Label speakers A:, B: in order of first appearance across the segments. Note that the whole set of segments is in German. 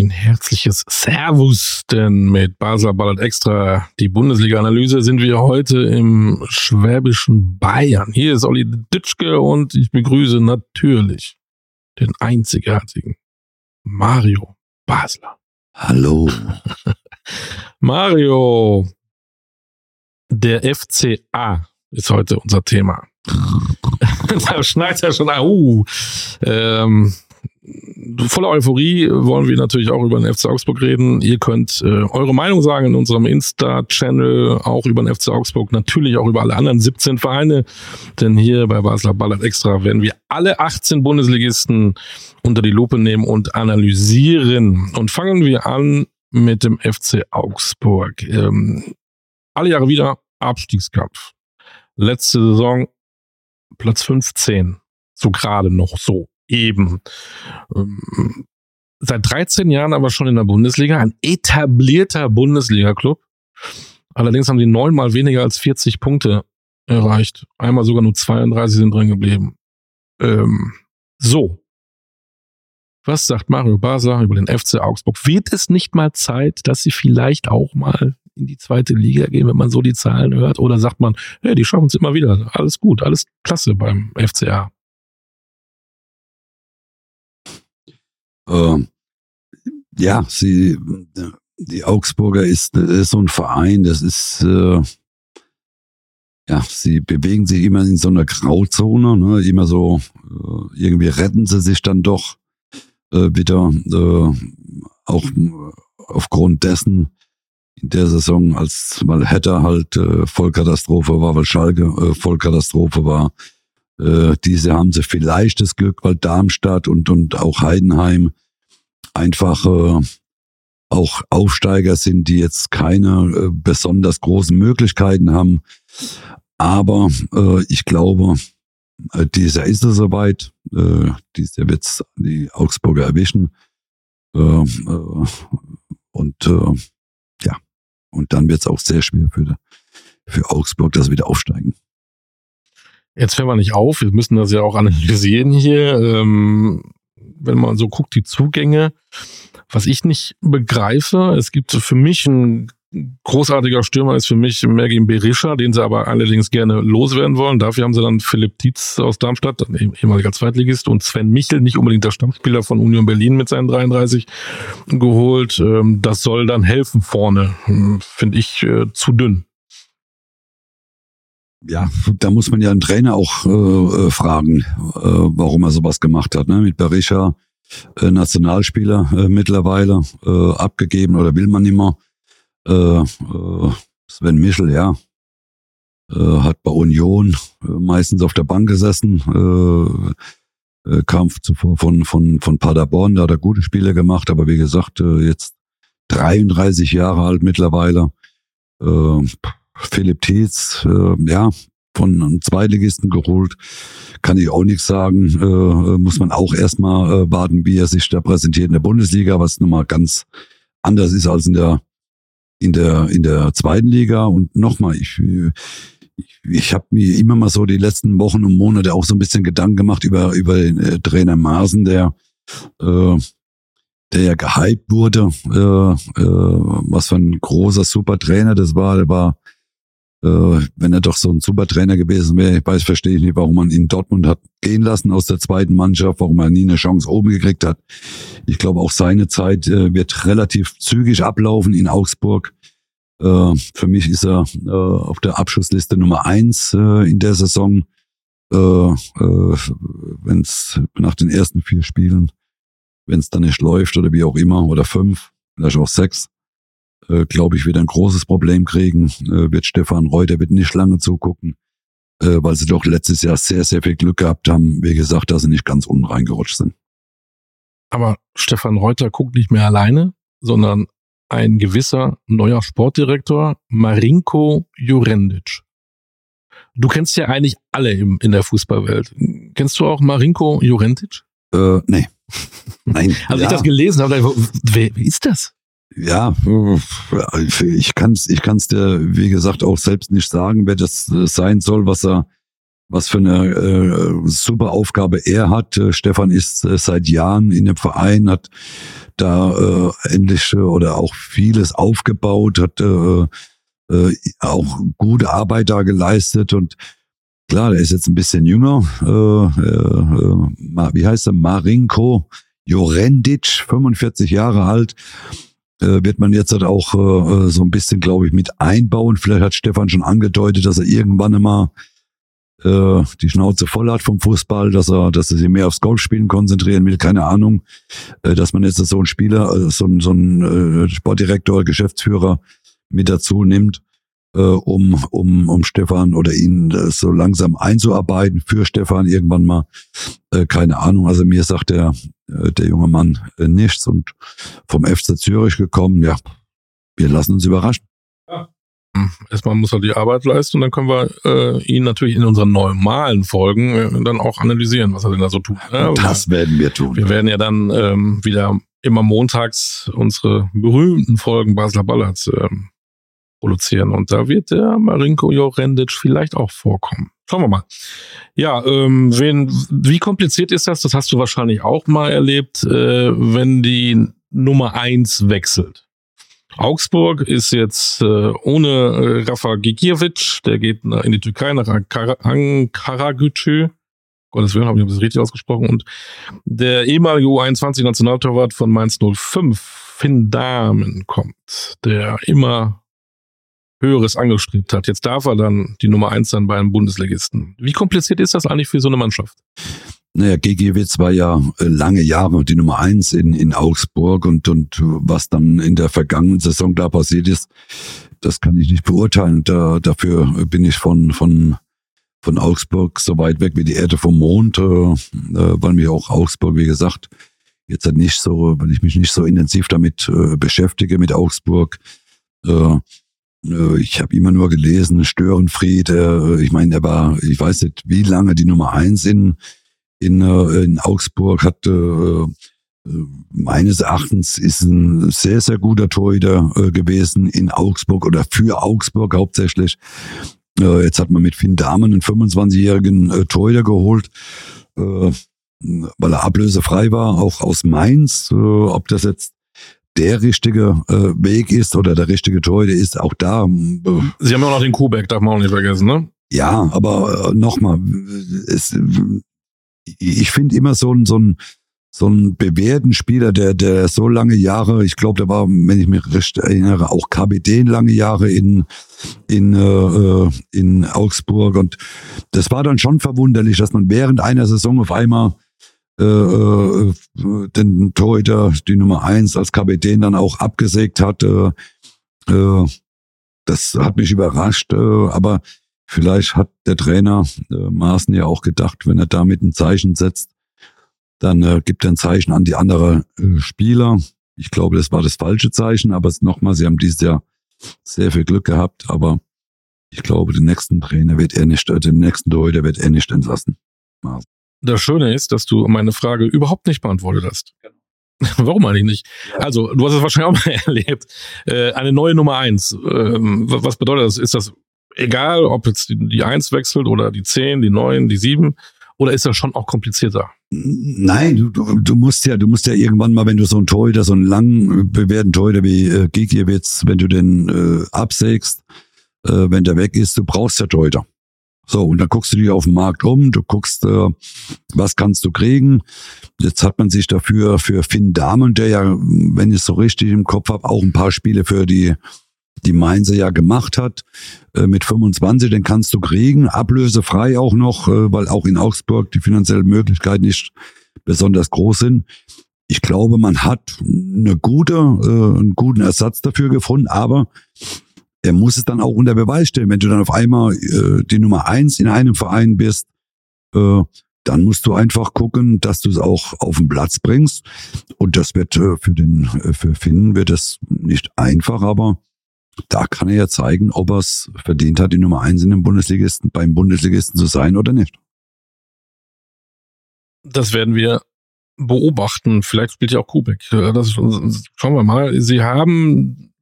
A: ein herzliches Servus, denn mit Basler Ballert Extra, die Bundesliga-Analyse, sind wir heute im schwäbischen Bayern. Hier ist Olli Ditschke und ich begrüße natürlich den einzigartigen Mario Basler.
B: Hallo.
A: Mario, der FCA ist heute unser Thema. da schneit ja schon, uh, ähm, voller Euphorie wollen wir natürlich auch über den FC Augsburg reden. Ihr könnt äh, eure Meinung sagen in unserem Insta-Channel, auch über den FC Augsburg, natürlich auch über alle anderen 17 Vereine. Denn hier bei Basler Ballert Extra werden wir alle 18 Bundesligisten unter die Lupe nehmen und analysieren. Und fangen wir an mit dem FC Augsburg. Ähm, alle Jahre wieder Abstiegskampf. Letzte Saison Platz 15. So gerade noch so eben. Ähm, seit 13 Jahren aber schon in der Bundesliga, ein etablierter Bundesliga-Club. Allerdings haben sie neunmal weniger als 40 Punkte erreicht. Einmal sogar nur 32 sind drin geblieben. Ähm, so. Was sagt Mario Basler über den FC Augsburg? Wird es nicht mal Zeit, dass sie vielleicht auch mal in die zweite Liga gehen, wenn man so die Zahlen hört? Oder sagt man, hey, die schaffen es immer wieder. Alles gut, alles klasse beim FCA.
B: Äh, ja, sie, die Augsburger ist, ist so ein Verein, das ist, äh, ja, sie bewegen sich immer in so einer Grauzone, ne? immer so, äh, irgendwie retten sie sich dann doch äh, wieder, äh, auch aufgrund dessen in der Saison, als weil Hetter halt äh, Vollkatastrophe war, weil Schalke äh, Vollkatastrophe war. Äh, diese haben sie vielleicht das Glück, weil Darmstadt und, und auch Heidenheim einfach äh, auch Aufsteiger sind, die jetzt keine äh, besonders großen Möglichkeiten haben. Aber äh, ich glaube, äh, dieser ist es soweit. Äh, dieser wird die Augsburger erwischen. Äh, äh, und äh, ja, und dann wird es auch sehr schwer für, für Augsburg, dass sie wieder aufsteigen.
A: Jetzt fällt man nicht auf, wir müssen das ja auch analysieren hier. Ähm, wenn man so guckt, die Zugänge, was ich nicht begreife, es gibt für mich ein großartiger Stürmer ist für mich Mergin Berisha, den sie aber allerdings gerne loswerden wollen. Dafür haben sie dann Philipp Tietz aus Darmstadt, ehemaliger Zweitligist, und Sven Michel, nicht unbedingt der Stammspieler von Union Berlin mit seinen 33, geholt. Ähm, das soll dann helfen vorne. Hm, finde ich äh, zu dünn
B: ja, da muss man ja einen Trainer auch äh, äh, fragen, äh, warum er sowas gemacht hat. Ne? Mit Berisha, äh, Nationalspieler äh, mittlerweile, äh, abgegeben oder will man mehr. Äh, äh, Sven Michel, ja, äh, hat bei Union äh, meistens auf der Bank gesessen, äh, äh, kam zuvor von, von, von Paderborn, da hat er gute Spiele gemacht, aber wie gesagt, äh, jetzt 33 Jahre alt mittlerweile. Äh, Philipp Tietz, äh, ja, von einem Zweitligisten geholt. Kann ich auch nichts sagen. Äh, äh, muss man auch erstmal äh, warten, wie er sich da präsentiert in der Bundesliga, was nochmal ganz anders ist als in der in der in der zweiten Liga. Und nochmal, ich ich, ich habe mir immer mal so die letzten Wochen und Monate auch so ein bisschen Gedanken gemacht über über den äh, Trainer Maaßen, der äh, der ja gehypt wurde, äh, äh, was für ein großer super Trainer das war. Der war wenn er doch so ein super Trainer gewesen wäre, ich weiß, verstehe ich nicht, warum man ihn Dortmund hat gehen lassen aus der zweiten Mannschaft, warum er nie eine Chance oben gekriegt hat. Ich glaube, auch seine Zeit äh, wird relativ zügig ablaufen in Augsburg. Äh, für mich ist er äh, auf der Abschussliste Nummer eins äh, in der Saison. Äh, äh, wenn es nach den ersten vier Spielen, wenn es dann nicht läuft oder wie auch immer, oder fünf, vielleicht auch sechs, äh, glaube ich, wird ein großes Problem kriegen. Äh, wird Stefan Reuter wird nicht lange zugucken, äh, weil sie doch letztes Jahr sehr, sehr viel Glück gehabt haben. Wie gesagt, dass sie nicht ganz unten reingerutscht sind.
A: Aber Stefan Reuter guckt nicht mehr alleine, sondern ein gewisser neuer Sportdirektor, Marinko Jurendic. Du kennst ja eigentlich alle im, in der Fußballwelt. Kennst du auch Marinko Jurendic?
B: Äh, nee. Nein.
A: Als ja. ich das gelesen habe, wer, wer ist das?
B: Ja, ich kann es ich kann's dir, wie gesagt, auch selbst nicht sagen, wer das äh, sein soll, was er, was für eine äh, super Aufgabe er hat. Äh, Stefan ist äh, seit Jahren in dem Verein, hat da äh, endlich äh, oder auch vieles aufgebaut, hat äh, äh, auch gute Arbeit da geleistet und klar, der ist jetzt ein bisschen jünger. Äh, äh, wie heißt er? Marinko Jorendic, 45 Jahre alt. Äh, wird man jetzt halt auch äh, so ein bisschen, glaube ich, mit einbauen. Vielleicht hat Stefan schon angedeutet, dass er irgendwann immer äh, die Schnauze voll hat vom Fußball, dass er, dass er sich mehr aufs Golfspielen konzentrieren will, keine Ahnung, äh, dass man jetzt so einen Spieler, äh, so, so ein äh, Sportdirektor, Geschäftsführer mit dazu nimmt, äh, um, um, um Stefan oder ihn äh, so langsam einzuarbeiten für Stefan irgendwann mal. Äh, keine Ahnung. Also mir sagt der, äh, der junge Mann äh, nichts und vom FC Zürich gekommen, ja, wir lassen uns überraschen. Ja.
A: Erstmal muss er die Arbeit leisten und dann können wir äh, ihn natürlich in unseren normalen Folgen äh, dann auch analysieren, was er denn da so tut.
B: Ja, das werden wir tun.
A: Wir werden ja dann ähm, wieder immer montags unsere berühmten Folgen Basler Ballards ähm, produzieren. Und da wird der Marinko Jorendic vielleicht auch vorkommen. Schauen wir mal. Ja, ähm, wen, wie kompliziert ist das? Das hast du wahrscheinlich auch mal erlebt, äh, wenn die Nummer eins wechselt. Augsburg ist jetzt äh, ohne äh, Rafa Gigiewicz, der geht in die Türkei nach Ankaragücü. Gottes Willen, habe ich das richtig ausgesprochen. Und der ehemalige U21-Nationaltorwart von Mainz 05, Finn Dahmen, kommt, der immer Höheres angestrebt hat. Jetzt darf er dann die Nummer eins sein bei einem Bundesligisten. Wie kompliziert ist das eigentlich für so eine Mannschaft?
B: Naja, GGWitz war ja äh, lange Jahre die Nummer eins in, in Augsburg und, und was dann in der vergangenen Saison da passiert ist, das kann ich nicht beurteilen. Da, dafür bin ich von, von, von Augsburg so weit weg wie die Erde vom Mond, äh, äh weil mir auch Augsburg, wie gesagt, jetzt nicht so, weil ich mich nicht so intensiv damit äh, beschäftige mit Augsburg. Äh, ich habe immer nur gelesen, Störenfried, äh, ich meine, er war, ich weiß nicht, wie lange die Nummer eins in, in, äh, in Augsburg hat. Meines Erachtens ist ein sehr, sehr guter Torhüter gewesen in Augsburg oder für Augsburg hauptsächlich. Jetzt hat man mit Finn Dahmen einen 25-jährigen Torhüter geholt, weil er ablösefrei war, auch aus Mainz. Ob das jetzt der richtige äh, Weg ist oder der richtige Torhüter ist, auch da.
A: Äh, Sie haben ja auch noch den Kubeck, darf man auch nicht vergessen, ne?
B: Ja, aber äh, nochmal, ich finde immer so ein, so ein, so ein bewährten Spieler, der, der so lange Jahre, ich glaube, der war, wenn ich mich recht erinnere, auch Kapitän lange Jahre in, in, äh, in Augsburg. Und das war dann schon verwunderlich, dass man während einer Saison auf einmal äh, äh, den Torhüter, die Nummer eins als Kapitän dann auch abgesägt hat. Äh, äh, das hat mich überrascht, äh, aber vielleicht hat der Trainer äh, Maaßen ja auch gedacht, wenn er damit ein Zeichen setzt, dann äh, gibt er ein Zeichen an die anderen äh, Spieler. Ich glaube, das war das falsche Zeichen, aber nochmal, sie haben dieses Jahr sehr viel Glück gehabt, aber ich glaube, den nächsten Trainer wird er nicht, äh, den nächsten Torhüter wird er nicht entlassen.
A: Maaßen. Das Schöne ist, dass du meine Frage überhaupt nicht beantwortet hast. Genau. Warum eigentlich nicht? Also, du hast es wahrscheinlich auch mal erlebt. Äh, eine neue Nummer eins. Ähm, was bedeutet das? Ist das egal, ob jetzt die, die eins wechselt oder die zehn, die neun, die sieben? Oder ist das schon auch komplizierter?
B: Nein, du, du musst ja, du musst ja irgendwann mal, wenn du so einen Torhüter, so einen lang bewährten Torhüter wie äh, Gigiewicz, wenn du den äh, absägst, äh, wenn der weg ist, du brauchst ja Torhüter. So, und dann guckst du dich auf dem Markt um, du guckst, äh, was kannst du kriegen. Jetzt hat man sich dafür für Finn Dahmen, der ja, wenn ich es so richtig im Kopf habe, auch ein paar Spiele für die die Mainzer ja gemacht hat, äh, mit 25, den kannst du kriegen, ablösefrei auch noch, äh, weil auch in Augsburg die finanziellen Möglichkeiten nicht besonders groß sind. Ich glaube, man hat eine gute, äh, einen guten Ersatz dafür gefunden, aber der muss es dann auch unter Beweis stellen. Wenn du dann auf einmal äh, die Nummer eins in einem Verein bist, äh, dann musst du einfach gucken, dass du es auch auf den Platz bringst. Und das wird äh, für den äh, für Finn wird es nicht einfach, aber da kann er ja zeigen, ob er es verdient hat, die Nummer eins in den Bundesligisten beim Bundesligisten zu sein oder nicht.
A: Das werden wir beobachten. Vielleicht spielt ja auch Kubek. Das schauen wir mal. Sie haben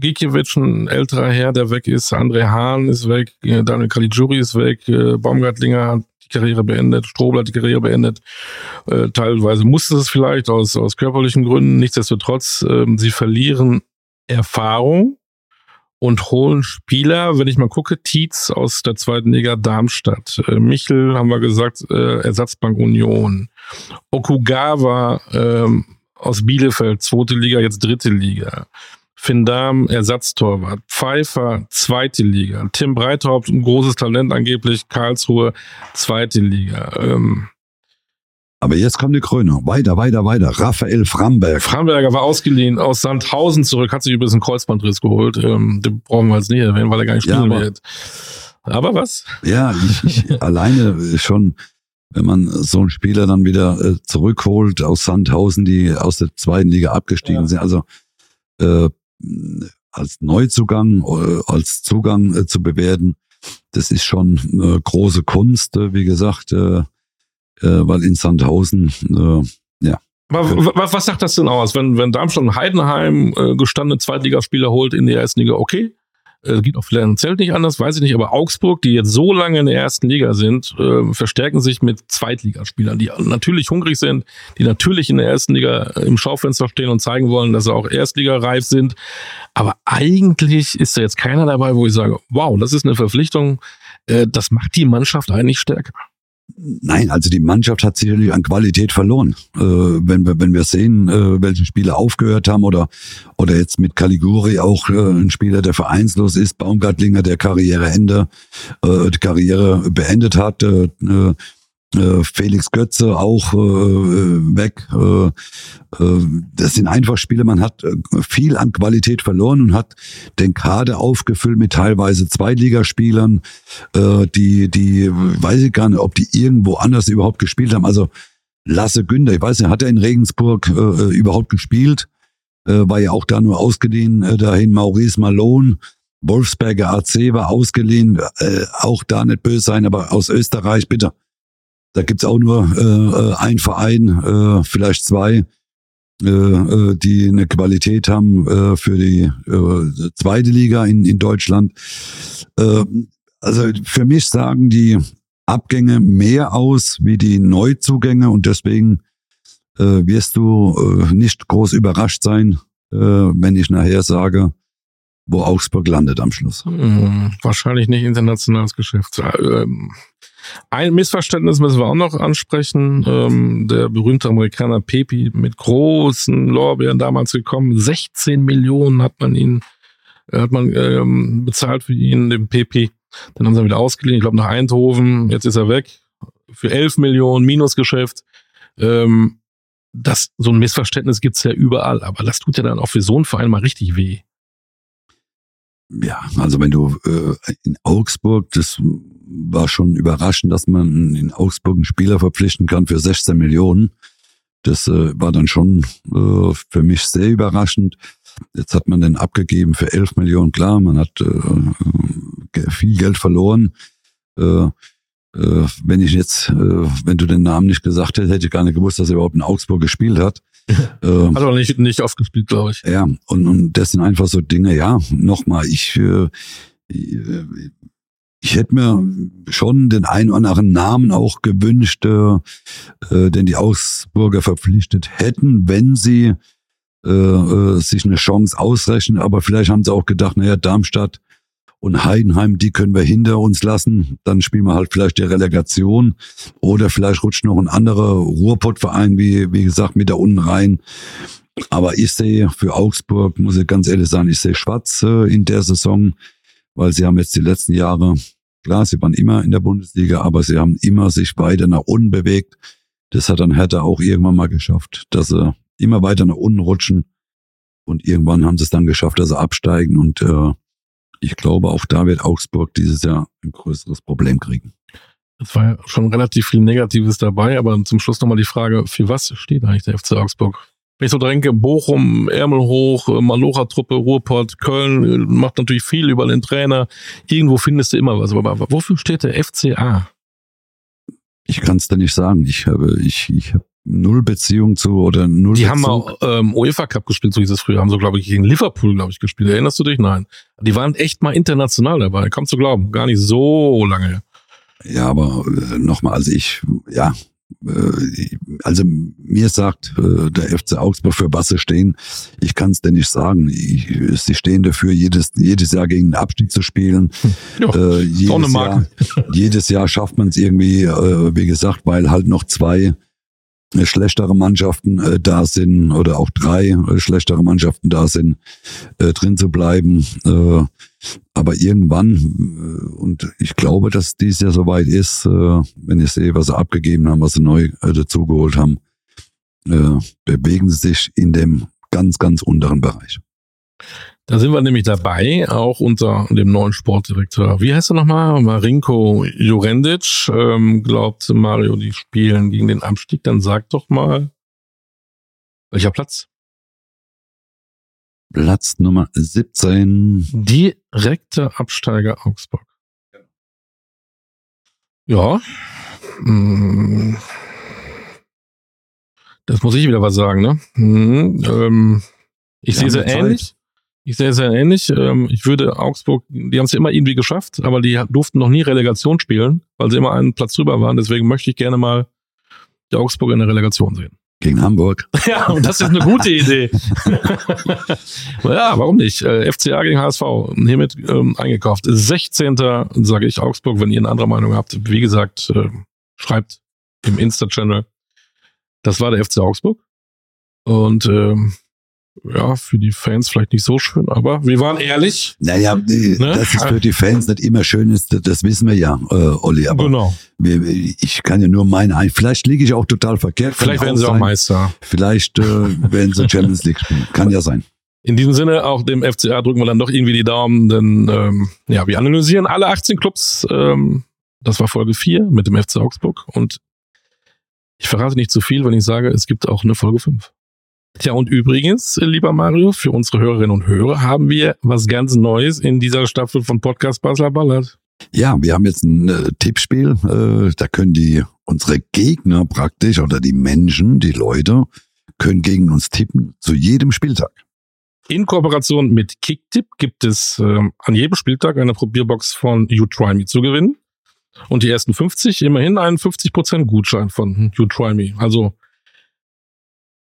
A: Gikiewicz, ein älterer Herr, der weg ist, André Hahn ist weg, Daniel Caligiuri ist weg, Baumgartlinger hat die Karriere beendet, Strobel hat die Karriere beendet. Äh, teilweise musste es vielleicht aus, aus körperlichen Gründen. Nichtsdestotrotz, äh, sie verlieren Erfahrung und holen Spieler, wenn ich mal gucke, Tietz aus der zweiten Liga Darmstadt, äh, Michel haben wir gesagt, äh, Ersatzbank Union, Okugawa ähm, aus Bielefeld, zweite Liga, jetzt dritte Liga. Finn Dahm, Ersatztorwart. Pfeiffer, zweite Liga. Tim Breithaupt, ein großes Talent angeblich. Karlsruhe, zweite Liga. Ähm,
B: aber jetzt kommt die Krönung. Weiter, weiter, weiter. Raphael Framberg.
A: Framberger war ausgeliehen aus Sandhausen zurück, hat sich übrigens einen Kreuzbandriss geholt. Ähm, den brauchen wir jetzt nicht erwähnen, weil er gar nicht spielen ja, wird. Aber was?
B: Ja, ich, ich alleine schon, wenn man so einen Spieler dann wieder äh, zurückholt aus Sandhausen, die aus der zweiten Liga abgestiegen ja. sind. Also äh, als Neuzugang, äh, als Zugang äh, zu bewerten, das ist schon eine große Kunst, äh, wie gesagt, weil in Sandhausen, ja.
A: Was, was sagt das denn aus, wenn, wenn Darmstadt und Heidenheim gestandene Zweitligaspieler holt in der ersten Liga, okay, äh, geht auch finanziell nicht anders, weiß ich nicht, aber Augsburg, die jetzt so lange in der ersten Liga sind, äh, verstärken sich mit Zweitligaspielern, die natürlich hungrig sind, die natürlich in der ersten Liga äh, im Schaufenster stehen und zeigen wollen, dass sie auch Erstligareif sind. Aber eigentlich ist da jetzt keiner dabei, wo ich sage, wow, das ist eine Verpflichtung, äh, das macht die Mannschaft eigentlich stärker.
B: Nein, also die Mannschaft hat sicherlich an Qualität verloren. Äh, wenn wir wenn wir sehen, äh, welche Spieler aufgehört haben oder oder jetzt mit Caliguri auch äh, ein Spieler, der vereinslos ist, Baumgartlinger, der Karriereende, äh, die Karriere beendet hat, äh, äh Felix Götze auch äh, äh, weg. Äh, äh, das sind einfach Spiele, man hat äh, viel an Qualität verloren und hat den Kader aufgefüllt mit teilweise Zweitligaspielern, äh, die, die, weiß ich gar nicht, ob die irgendwo anders überhaupt gespielt haben. Also Lasse Günther, ich weiß nicht, hat er in Regensburg äh, überhaupt gespielt? Äh, war ja auch da nur ausgeliehen äh, dahin. Maurice Malone, Wolfsberger AC war ausgeliehen, äh, auch da nicht böse sein, aber aus Österreich, bitte. Da gibt's auch nur äh, äh, ein Verein, äh, vielleicht zwei, äh, äh, die eine Qualität haben äh, für die äh, zweite Liga in, in Deutschland. Äh, also für mich sagen die Abgänge mehr aus wie die Neuzugänge und deswegen äh, wirst du äh, nicht groß überrascht sein, äh, wenn ich nachher sage, wo Augsburg landet am Schluss.
A: Hm, wahrscheinlich nicht internationales Geschäft. Ähm, ein Missverständnis müssen wir auch noch ansprechen. Ähm, der berühmte Amerikaner Pepi mit großen Lorbeeren damals gekommen. 16 Millionen hat man ihn, hat man ähm, bezahlt für ihn, den Pepi. Dann haben sie ihn wieder ausgeliehen, ich glaube nach Eindhoven. Jetzt ist er weg. Für 11 Millionen Minusgeschäft. Das, so ein Missverständnis gibt's ja überall, aber das tut ja dann auch für so einen Verein mal richtig weh.
B: Ja, also wenn du äh, in Augsburg, das war schon überraschend, dass man in Augsburg einen Spieler verpflichten kann für 16 Millionen. Das äh, war dann schon äh, für mich sehr überraschend. Jetzt hat man den abgegeben für 11 Millionen. Klar, man hat äh, viel Geld verloren. Äh, äh, wenn ich jetzt, äh, wenn du den Namen nicht gesagt hättest, hätte ich gar nicht gewusst, dass er überhaupt in Augsburg gespielt hat.
A: ähm, hat aber nicht, nicht oft gespielt, glaube ich.
B: Ja, und, und das sind einfach so Dinge, ja, nochmal, ich, äh, ich hätte mir schon den einen oder anderen Namen auch gewünscht, äh, äh, den die Augsburger verpflichtet hätten, wenn sie äh, äh, sich eine Chance ausrechnen. Aber vielleicht haben sie auch gedacht, naja, Darmstadt und Heidenheim, die können wir hinter uns lassen. Dann spielen wir halt vielleicht die Relegation. Oder vielleicht rutscht noch ein anderer Ruhrpottverein, wie, wie gesagt, mit da unten rein. Aber ich sehe für Augsburg, muss ich ganz ehrlich sagen, ich sehe schwarz äh, in der Saison, weil sie haben jetzt die letzten Jahre Klar, sie waren immer in der Bundesliga, aber sie haben immer sich weiter nach unten bewegt. Das hat dann Hertha auch irgendwann mal geschafft, dass sie immer weiter nach unten rutschen. Und irgendwann haben sie es dann geschafft, dass sie absteigen. Und äh, ich glaube, auch da wird Augsburg dieses Jahr ein größeres Problem kriegen.
A: Es war ja schon relativ viel Negatives dabei, aber zum Schluss nochmal die Frage, für was steht eigentlich der FC Augsburg? Wenn ich so denke, Bochum, Ärmel hoch, äh, Malocha-Truppe, Ruhrpott, Köln, äh, macht natürlich viel über den Trainer. Irgendwo findest du immer was. Aber wofür steht der FCA?
B: Ich kann es dir nicht sagen. Ich habe, ich, ich habe null Beziehung zu oder null.
A: Die
B: Beziehung.
A: haben auch ähm, UEFA Cup gespielt, so hieß es früher. Haben so, glaube ich, gegen Liverpool, glaube ich, gespielt. Erinnerst du dich? Nein. Die waren echt mal international dabei. Kannst du glauben. Gar nicht so lange.
B: Ja, aber äh, nochmal, also ich, ja, äh, also mir sagt äh, der FC Augsburg für was sie stehen. Ich kann es denn nicht sagen. Ich, sie stehen dafür, jedes, jedes Jahr gegen den Abstieg zu spielen.
A: Ja,
B: äh, jedes, Jahr, jedes Jahr schafft man es irgendwie, äh, wie gesagt, weil halt noch zwei schlechtere Mannschaften äh, da sind oder auch drei äh, schlechtere Mannschaften da sind, äh, drin zu bleiben. Äh, aber irgendwann, äh, und ich glaube, dass dies ja soweit ist, äh, wenn ich sehe, was sie abgegeben haben, was sie neu äh, dazugeholt haben, äh, bewegen sie sich in dem ganz, ganz unteren Bereich.
A: Da sind wir nämlich dabei, auch unter dem neuen Sportdirektor. Wie heißt er nochmal? Marinko Jurendic. Ähm, glaubt Mario, die spielen gegen den Abstieg? Dann sag doch mal, welcher Platz?
B: Platz Nummer 17.
A: Direkter Absteiger Augsburg. Ja. Hm. Das muss ich wieder was sagen, ne? Hm, ähm, ich sehe sehr ähnlich. Ich sehe sehr ähnlich. Ähm, ich würde Augsburg, die haben es ja immer irgendwie geschafft, aber die durften noch nie Relegation spielen, weil sie immer einen Platz drüber waren. Deswegen möchte ich gerne mal die Augsburg in der Relegation sehen.
B: Gegen Hamburg.
A: Ja, und das ist eine gute Idee. ja, warum nicht? Äh, FCA gegen HSV, hiermit ähm, eingekauft. 16. sage ich Augsburg, wenn ihr eine andere Meinung habt. Wie gesagt, äh, schreibt im Insta-Channel. Das war der FC Augsburg. Und ähm, ja, für die Fans vielleicht nicht so schön, aber wir waren ehrlich.
B: Naja, ne? dass es für die Fans nicht immer schön ist, das wissen wir ja, äh, Olli. Aber
A: genau.
B: Wir, ich kann ja nur meinen ein. Vielleicht liege ich auch total verkehrt.
A: Vielleicht werden sie auch Meister.
B: Vielleicht äh, werden sie Champions League spielen. Kann ja sein.
A: In diesem Sinne, auch dem FCA drücken wir dann doch irgendwie die Daumen, denn ähm, ja, wir analysieren alle 18 Clubs. Ähm, das war Folge 4 mit dem FC Augsburg und ich verrate nicht zu viel, wenn ich sage, es gibt auch eine Folge 5. Tja, und übrigens, lieber Mario, für unsere Hörerinnen und Hörer haben wir was ganz Neues in dieser Staffel von Podcast Basler Ballert.
B: Ja, wir haben jetzt ein äh, Tippspiel. Äh, da können die unsere Gegner praktisch oder die Menschen, die Leute, können gegen uns tippen zu jedem Spieltag.
A: In Kooperation mit Kicktip gibt es äh, an jedem Spieltag eine Probierbox von You Try Me zu gewinnen. Und die ersten 50 immerhin einen 50% Gutschein von You Try Me. Also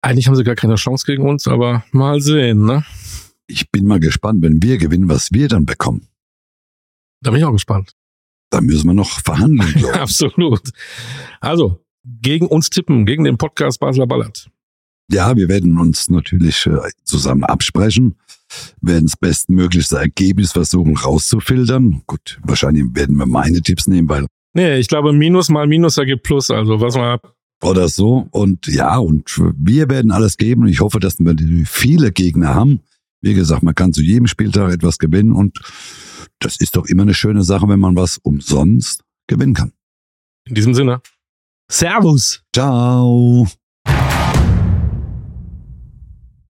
A: eigentlich haben sie gar keine Chance gegen uns, aber mal sehen, ne?
B: Ich bin mal gespannt, wenn wir gewinnen, was wir dann bekommen.
A: Da bin ich auch gespannt.
B: Da müssen wir noch verhandeln.
A: ja, absolut. Also, gegen uns tippen, gegen den Podcast Basler Ballert.
B: Ja, wir werden uns natürlich äh, zusammen absprechen, werden das bestmöglichste Ergebnis versuchen rauszufiltern. Gut, wahrscheinlich werden wir meine Tipps nehmen, weil.
A: Nee, ich glaube, Minus mal Minus ergibt Plus. Also, was man
B: oder so. Und ja, und wir werden alles geben. Und ich hoffe, dass wir viele Gegner haben. Wie gesagt, man kann zu jedem Spieltag etwas gewinnen und das ist doch immer eine schöne Sache, wenn man was umsonst gewinnen kann.
A: In diesem Sinne. Servus.
B: Ciao.